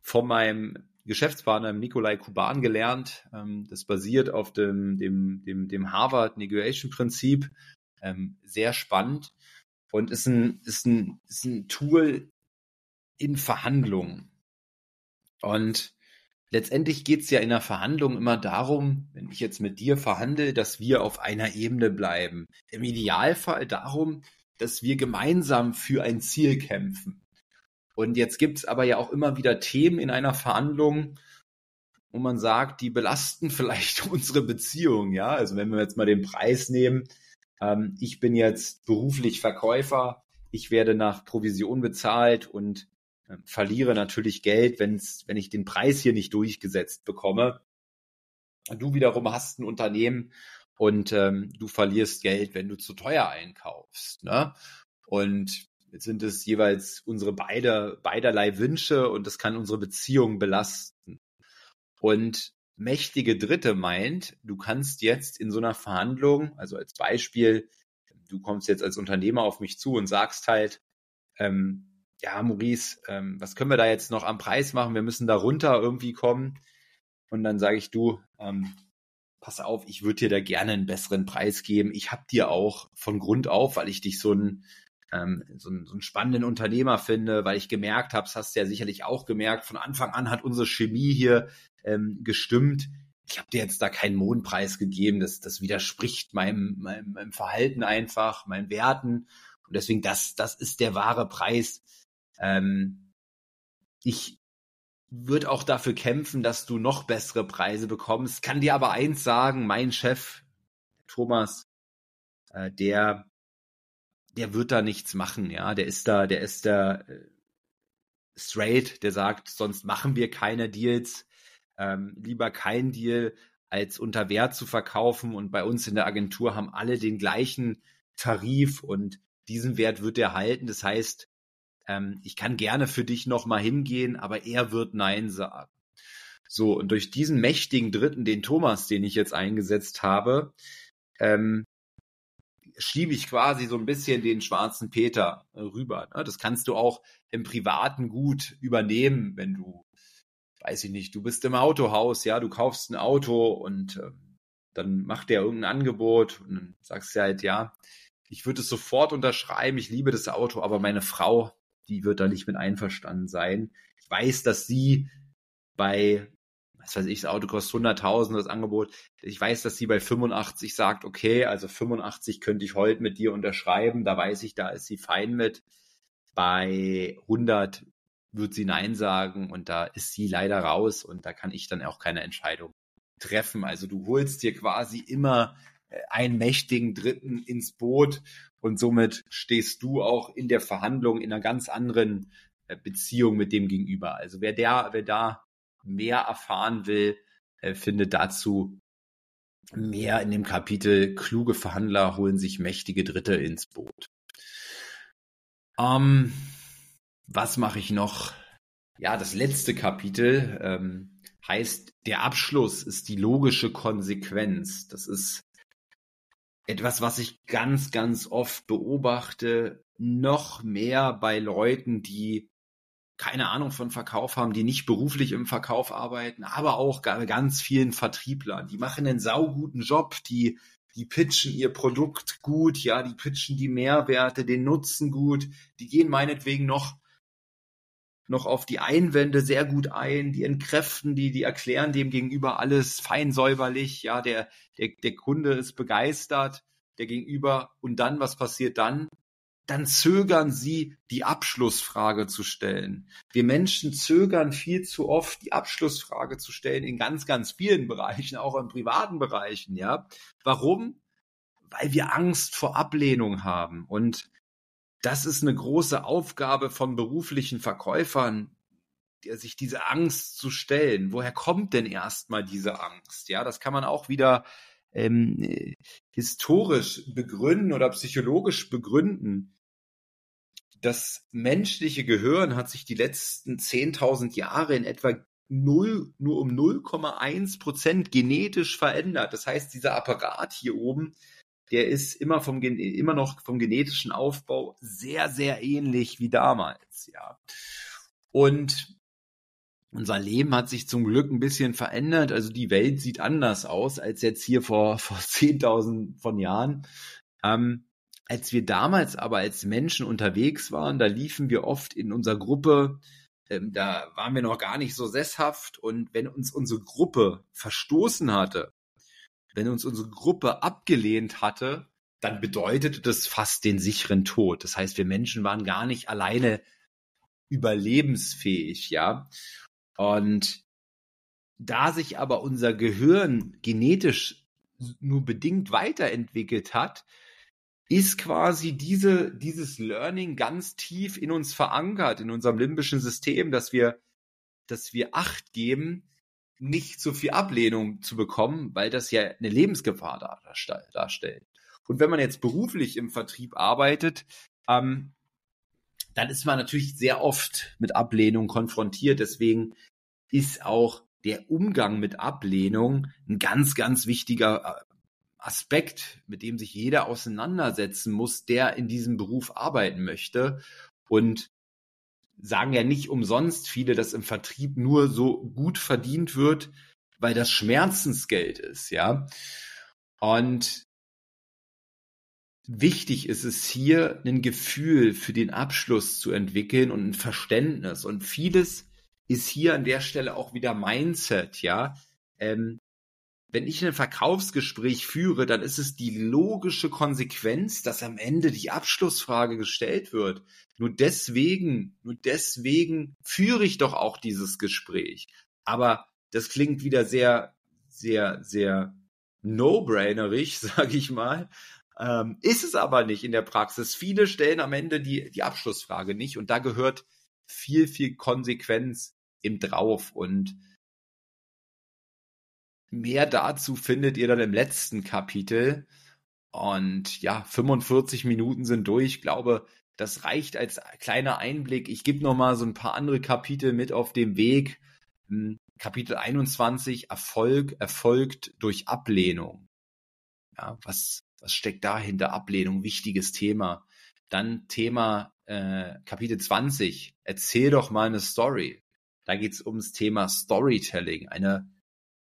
von meinem Geschäftspartner Nikolai Kuban gelernt. Ähm, das basiert auf dem, dem, dem, dem Harvard Negotiation Prinzip. Ähm, sehr spannend und ist ein, ist ein, ist ein Tool in Verhandlungen. Und letztendlich geht es ja in der Verhandlung immer darum, wenn ich jetzt mit dir verhandle, dass wir auf einer Ebene bleiben. Im Idealfall darum, dass wir gemeinsam für ein Ziel kämpfen. Und jetzt gibt es aber ja auch immer wieder Themen in einer Verhandlung, wo man sagt, die belasten vielleicht unsere Beziehung. Ja, also wenn wir jetzt mal den Preis nehmen, ähm, ich bin jetzt beruflich Verkäufer, ich werde nach Provision bezahlt und verliere natürlich Geld, wenn's, wenn ich den Preis hier nicht durchgesetzt bekomme. Du wiederum hast ein Unternehmen und ähm, du verlierst Geld, wenn du zu teuer einkaufst. Ne? Und jetzt sind es jeweils unsere beide, beiderlei Wünsche und das kann unsere Beziehung belasten. Und mächtige Dritte meint, du kannst jetzt in so einer Verhandlung, also als Beispiel, du kommst jetzt als Unternehmer auf mich zu und sagst halt, ähm, ja, Maurice, ähm, was können wir da jetzt noch am Preis machen? Wir müssen da runter irgendwie kommen. Und dann sage ich, du, ähm, pass auf, ich würde dir da gerne einen besseren Preis geben. Ich habe dir auch von Grund auf, weil ich dich so ein ähm, so, einen, so einen spannenden Unternehmer finde, weil ich gemerkt habe, das hast du ja sicherlich auch gemerkt, von Anfang an hat unsere Chemie hier ähm, gestimmt. Ich habe dir jetzt da keinen Mondpreis gegeben, das, das widerspricht meinem, meinem, meinem Verhalten einfach, meinen Werten. Und deswegen, das, das ist der wahre Preis. Ähm, ich würde auch dafür kämpfen, dass du noch bessere Preise bekommst. Kann dir aber eins sagen, mein Chef, Thomas, äh, der der wird da nichts machen, ja. Der ist da, der ist da äh, straight, der sagt, sonst machen wir keine Deals. Ähm, lieber kein Deal, als unter Wert zu verkaufen. Und bei uns in der Agentur haben alle den gleichen Tarif und diesen Wert wird er halten. Das heißt, ähm, ich kann gerne für dich nochmal hingehen, aber er wird Nein sagen. So, und durch diesen mächtigen Dritten, den Thomas, den ich jetzt eingesetzt habe, ähm, schiebe ich quasi so ein bisschen den schwarzen Peter rüber. Ne? Das kannst du auch im Privaten gut übernehmen, wenn du, weiß ich nicht, du bist im Autohaus, ja, du kaufst ein Auto und äh, dann macht der irgendein Angebot und dann sagst du halt, ja, ich würde es sofort unterschreiben, ich liebe das Auto, aber meine Frau, die wird da nicht mit einverstanden sein. Ich weiß, dass sie bei was weiß ich, das Auto kostet 100.000, das Angebot. Ich weiß, dass sie bei 85 sagt, okay, also 85 könnte ich heute mit dir unterschreiben. Da weiß ich, da ist sie fein mit. Bei 100 wird sie Nein sagen und da ist sie leider raus und da kann ich dann auch keine Entscheidung treffen. Also du holst dir quasi immer äh, einen mächtigen Dritten ins Boot und somit stehst du auch in der Verhandlung in einer ganz anderen äh, Beziehung mit dem Gegenüber. Also wer der, wer da mehr erfahren will, äh, findet dazu mehr in dem Kapitel Kluge Verhandler holen sich mächtige Dritte ins Boot. Ähm, was mache ich noch? Ja, das letzte Kapitel ähm, heißt, der Abschluss ist die logische Konsequenz. Das ist etwas, was ich ganz, ganz oft beobachte, noch mehr bei Leuten, die keine Ahnung von Verkauf haben, die nicht beruflich im Verkauf arbeiten, aber auch ganz vielen Vertrieblern. Die machen einen sauguten Job, die, die pitchen ihr Produkt gut, ja, die pitchen die Mehrwerte, den Nutzen gut, die gehen meinetwegen noch noch auf die Einwände sehr gut ein, die entkräften die, die erklären dem gegenüber alles fein säuberlich, ja, der, der, der Kunde ist begeistert, der Gegenüber, und dann, was passiert dann? dann zögern sie, die Abschlussfrage zu stellen. Wir Menschen zögern viel zu oft, die Abschlussfrage zu stellen in ganz, ganz vielen Bereichen, auch in privaten Bereichen, ja. Warum? Weil wir Angst vor Ablehnung haben. Und das ist eine große Aufgabe von beruflichen Verkäufern, sich diese Angst zu stellen. Woher kommt denn erstmal diese Angst? Ja, das kann man auch wieder ähm, äh, historisch begründen oder psychologisch begründen. Das menschliche Gehirn hat sich die letzten 10.000 Jahre in etwa 0, nur um 0,1 Prozent genetisch verändert. Das heißt, dieser Apparat hier oben, der ist immer vom, immer noch vom genetischen Aufbau sehr, sehr ähnlich wie damals, ja. Und unser Leben hat sich zum Glück ein bisschen verändert. Also die Welt sieht anders aus als jetzt hier vor, vor 10.000 von Jahren. Ähm, als wir damals aber als Menschen unterwegs waren, da liefen wir oft in unserer Gruppe, ähm, da waren wir noch gar nicht so sesshaft und wenn uns unsere Gruppe verstoßen hatte, wenn uns unsere Gruppe abgelehnt hatte, dann bedeutete das fast den sicheren Tod. Das heißt, wir Menschen waren gar nicht alleine überlebensfähig, ja. Und da sich aber unser Gehirn genetisch nur bedingt weiterentwickelt hat, ist quasi diese, dieses Learning ganz tief in uns verankert, in unserem limbischen System, dass wir, dass wir Acht geben, nicht so viel Ablehnung zu bekommen, weil das ja eine Lebensgefahr darstellt. Und wenn man jetzt beruflich im Vertrieb arbeitet, ähm, dann ist man natürlich sehr oft mit Ablehnung konfrontiert. Deswegen ist auch der Umgang mit Ablehnung ein ganz, ganz wichtiger äh, Aspekt, mit dem sich jeder auseinandersetzen muss, der in diesem Beruf arbeiten möchte. Und sagen ja nicht umsonst viele, dass im Vertrieb nur so gut verdient wird, weil das Schmerzensgeld ist, ja. Und wichtig ist es hier, ein Gefühl für den Abschluss zu entwickeln und ein Verständnis. Und vieles ist hier an der Stelle auch wieder Mindset, ja. Ähm, wenn ich ein Verkaufsgespräch führe, dann ist es die logische Konsequenz, dass am Ende die Abschlussfrage gestellt wird. Nur deswegen, nur deswegen führe ich doch auch dieses Gespräch. Aber das klingt wieder sehr, sehr, sehr no-brainerig, sage ich mal. Ähm, ist es aber nicht in der Praxis. Viele stellen am Ende die, die Abschlussfrage nicht und da gehört viel, viel Konsequenz im Drauf und Mehr dazu findet ihr dann im letzten Kapitel. Und ja, 45 Minuten sind durch. Ich glaube, das reicht als kleiner Einblick. Ich gebe noch mal so ein paar andere Kapitel mit auf dem Weg. Hm, Kapitel 21, Erfolg erfolgt durch Ablehnung. Ja, was, was steckt dahinter? Ablehnung, wichtiges Thema. Dann Thema äh, Kapitel 20, erzähl doch mal eine Story. Da geht es ums Thema Storytelling, eine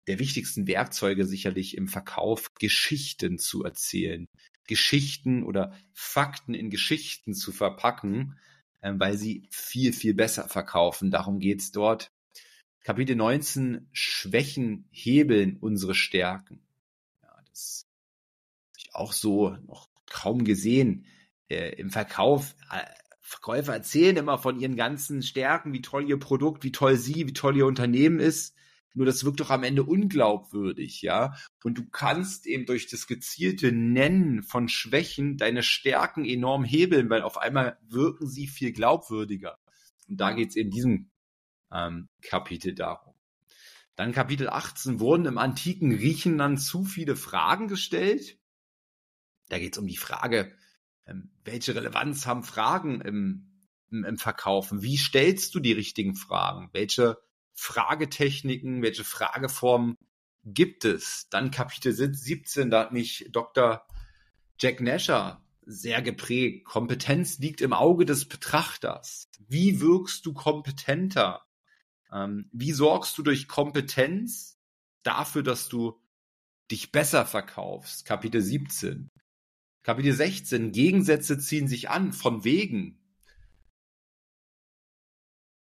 der wichtigsten Werkzeuge sicherlich im Verkauf, Geschichten zu erzählen. Geschichten oder Fakten in Geschichten zu verpacken, äh, weil sie viel, viel besser verkaufen. Darum geht's dort. Kapitel 19, Schwächen hebeln unsere Stärken. Ja, das habe ich auch so noch kaum gesehen. Äh, Im Verkauf, äh, Verkäufer erzählen immer von ihren ganzen Stärken, wie toll ihr Produkt, wie toll sie, wie toll ihr Unternehmen ist. Nur das wirkt doch am Ende unglaubwürdig, ja. Und du kannst eben durch das gezielte Nennen von Schwächen deine Stärken enorm hebeln, weil auf einmal wirken sie viel glaubwürdiger. Und da geht es in diesem ähm, Kapitel darum. Dann Kapitel 18 wurden im antiken Griechenland zu viele Fragen gestellt. Da geht es um die Frage, ähm, welche Relevanz haben Fragen im, im, im Verkaufen? Wie stellst du die richtigen Fragen? Welche Fragetechniken, welche Frageformen gibt es? Dann Kapitel 17, da hat mich Dr. Jack Nasher sehr geprägt. Kompetenz liegt im Auge des Betrachters. Wie wirkst du kompetenter? Ähm, wie sorgst du durch Kompetenz dafür, dass du dich besser verkaufst? Kapitel 17. Kapitel 16. Gegensätze ziehen sich an, von wegen.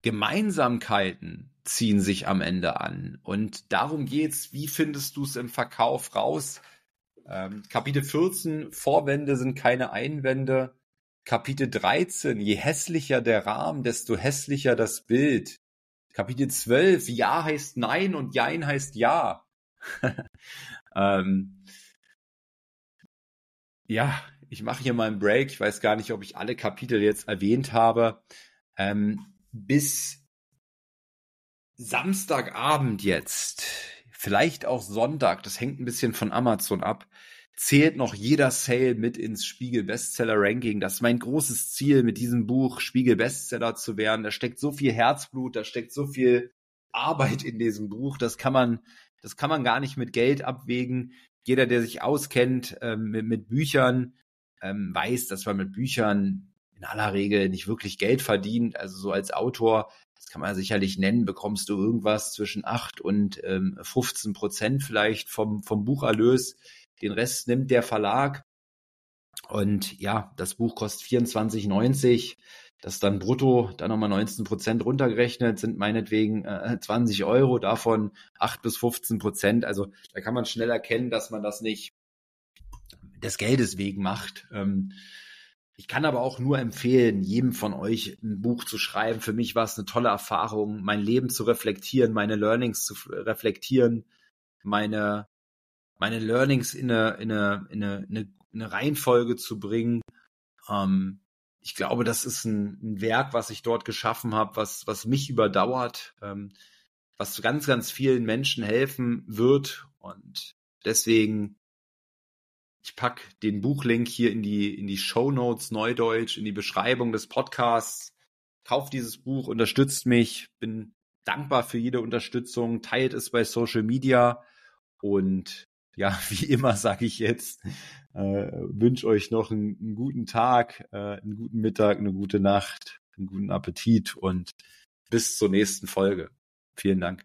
Gemeinsamkeiten ziehen sich am Ende an. Und darum geht's. Wie findest du es im Verkauf raus? Ähm, Kapitel 14, Vorwände sind keine Einwände. Kapitel 13, je hässlicher der Rahmen, desto hässlicher das Bild. Kapitel 12, Ja heißt Nein und Jein heißt Ja. ähm, ja, ich mache hier mal einen Break. Ich weiß gar nicht, ob ich alle Kapitel jetzt erwähnt habe. Ähm, bis Samstagabend jetzt, vielleicht auch Sonntag, das hängt ein bisschen von Amazon ab, zählt noch jeder Sale mit ins Spiegel Bestseller Ranking. Das ist mein großes Ziel, mit diesem Buch Spiegel Bestseller zu werden. Da steckt so viel Herzblut, da steckt so viel Arbeit in diesem Buch. Das kann man, das kann man gar nicht mit Geld abwägen. Jeder, der sich auskennt ähm, mit, mit, Büchern, ähm, weiß, dass man mit Büchern in aller Regel nicht wirklich Geld verdient. Also so als Autor das kann man sicherlich nennen, bekommst du irgendwas zwischen 8 und ähm, 15 Prozent vielleicht vom, vom Bucherlös. Den Rest nimmt der Verlag. Und ja, das Buch kostet 24,90. Das dann brutto, dann nochmal 19 Prozent runtergerechnet, sind meinetwegen äh, 20 Euro, davon 8 bis 15 Prozent. Also da kann man schnell erkennen, dass man das nicht des Geldes wegen macht. Ähm, ich kann aber auch nur empfehlen, jedem von euch ein Buch zu schreiben. Für mich war es eine tolle Erfahrung, mein Leben zu reflektieren, meine Learnings zu reflektieren, meine, meine Learnings in eine, in eine, in eine, in eine Reihenfolge zu bringen. Ähm, ich glaube, das ist ein, ein, Werk, was ich dort geschaffen habe, was, was mich überdauert, ähm, was ganz, ganz vielen Menschen helfen wird. Und deswegen ich pack den Buchlink hier in die, in die Show Notes Neudeutsch, in die Beschreibung des Podcasts. Kauft dieses Buch, unterstützt mich. Bin dankbar für jede Unterstützung. Teilt es bei Social Media und ja, wie immer sage ich jetzt, äh, wünsche euch noch einen, einen guten Tag, äh, einen guten Mittag, eine gute Nacht, einen guten Appetit und bis zur nächsten Folge. Vielen Dank.